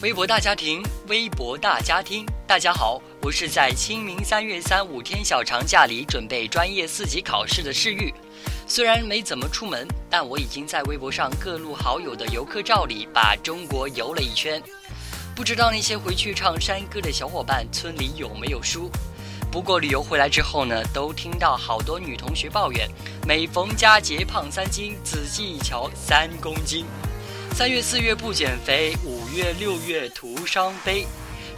微博大家庭，微博大家庭，大家好，我是在清明三月三五天小长假里准备专业四级考试的世玉。虽然没怎么出门，但我已经在微博上各路好友的游客照里把中国游了一圈。不知道那些回去唱山歌的小伙伴村里有没有书？不过旅游回来之后呢，都听到好多女同学抱怨，每逢佳节胖三斤，仔细一瞧三公斤。三月四月不减肥，五月六月徒伤悲。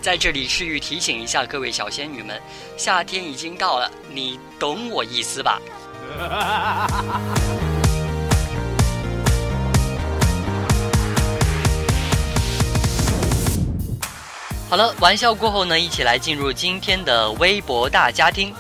在这里，世玉提醒一下各位小仙女们，夏天已经到了，你懂我意思吧？好了，玩笑过后呢，一起来进入今天的微博大家庭。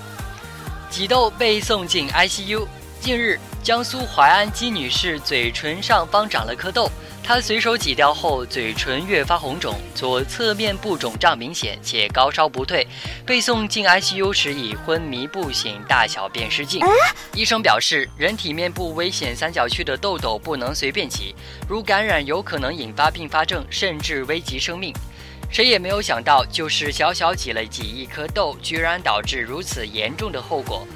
挤痘被送进 ICU。近日，江苏淮安姬女士嘴唇上方长了颗痘，她随手挤掉后，嘴唇越发红肿，左侧面部肿胀明显，且高烧不退。被送进 ICU 时已昏迷不醒，大小便失禁。医生表示，人体面部危险三角区的痘痘不能随便挤，如感染有可能引发并发症，甚至危及生命。谁也没有想到，就是小小挤了几亿颗痘，居然导致如此严重的后果。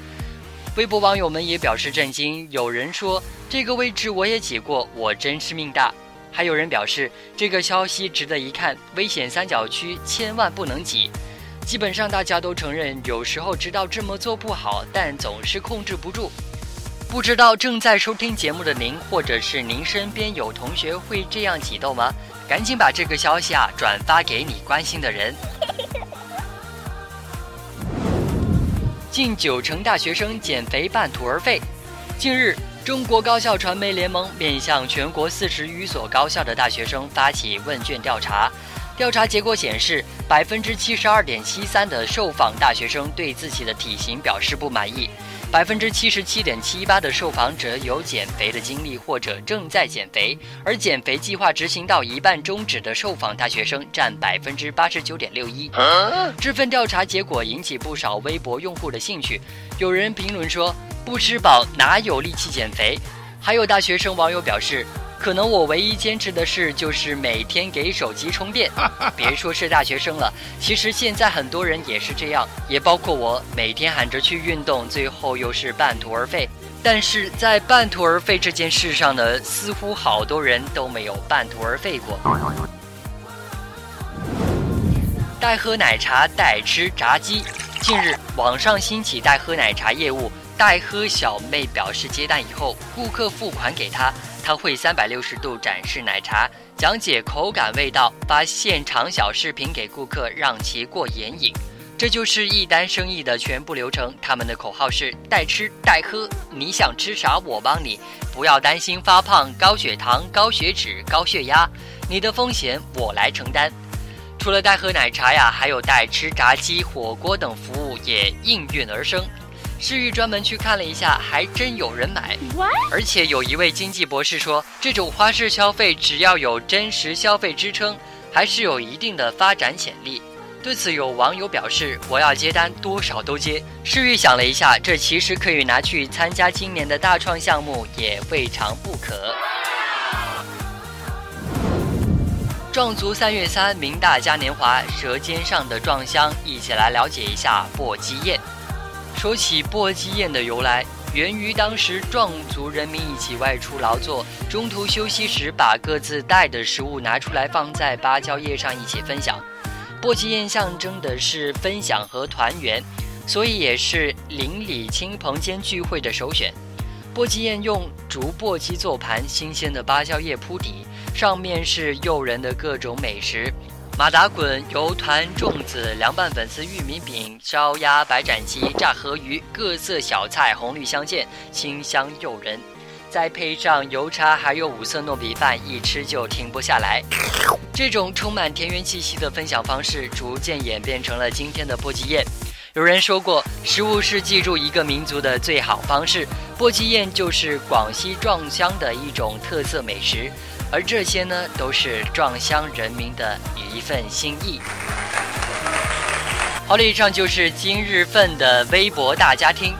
微博网友们也表示震惊，有人说这个位置我也挤过，我真是命大。还有人表示这个消息值得一看，危险三角区千万不能挤。基本上大家都承认，有时候知道这么做不好，但总是控制不住。不知道正在收听节目的您，或者是您身边有同学会这样挤痘吗？赶紧把这个消息啊转发给你关心的人。近九成大学生减肥半途而废。近日，中国高校传媒联盟面向全国四十余所高校的大学生发起问卷调查。调查结果显示，百分之七十二点七三的受访大学生对自己的体型表示不满意，百分之七十七点七八的受访者有减肥的经历或者正在减肥，而减肥计划执行到一半终止的受访大学生占百分之八十九点六一。这份调查结果引起不少微博用户的兴趣，有人评论说：“不吃饱哪有力气减肥？”还有大学生网友表示。可能我唯一坚持的事就是每天给手机充电。别说是大学生了，其实现在很多人也是这样，也包括我，每天喊着去运动，最后又是半途而废。但是在半途而废这件事上呢，似乎好多人都没有半途而废过。代喝奶茶代吃炸鸡。近日，网上兴起代喝奶茶业务，代喝小妹表示接单以后，顾客付款给她。他会三百六十度展示奶茶，讲解口感、味道，发现场小视频给顾客，让其过眼瘾。这就是一单生意的全部流程。他们的口号是“代吃代喝”，你想吃啥我帮你，不要担心发胖、高血糖、高血脂、高血压，你的风险我来承担。除了代喝奶茶呀，还有代吃炸鸡、火锅等服务也应运而生。世玉专门去看了一下，还真有人买。而且有一位经济博士说，这种花式消费只要有真实消费支撑，还是有一定的发展潜力。对此，有网友表示：“我要接单，多少都接。”世玉想了一下，这其实可以拿去参加今年的大创项目，也未尝不可。壮族三月三，明大嘉年华，舌尖上的壮乡，一起来了解一下簸箕宴。说起簸箕宴的由来，源于当时壮族人民一起外出劳作，中途休息时把各自带的食物拿出来放在芭蕉叶上一起分享。簸箕宴象征的是分享和团圆，所以也是邻里亲朋间聚会的首选。簸箕宴用竹簸箕做盘，新鲜的芭蕉叶铺底，上面是诱人的各种美食。马打滚、油团、粽子、凉拌粉丝、玉米饼、烧鸭、白斩鸡、炸河鱼，各色小菜红绿相间，清香诱人。再配上油茶，还有五色糯米饭，一吃就停不下来。这种充满田园气息的分享方式，逐渐演变成了今天的簸箕宴。有人说过，食物是记住一个民族的最好方式。簸箕宴就是广西壮乡的一种特色美食，而这些呢，都是壮乡人民的一份心意。好了，以上就是今日份的微博大家听。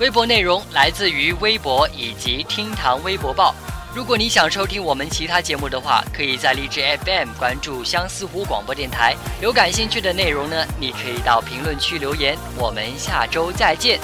微博内容来自于微博以及厅堂微博报。如果你想收听我们其他节目的话，可以在荔枝 FM 关注相思湖广播电台。有感兴趣的内容呢，你可以到评论区留言。我们下周再见。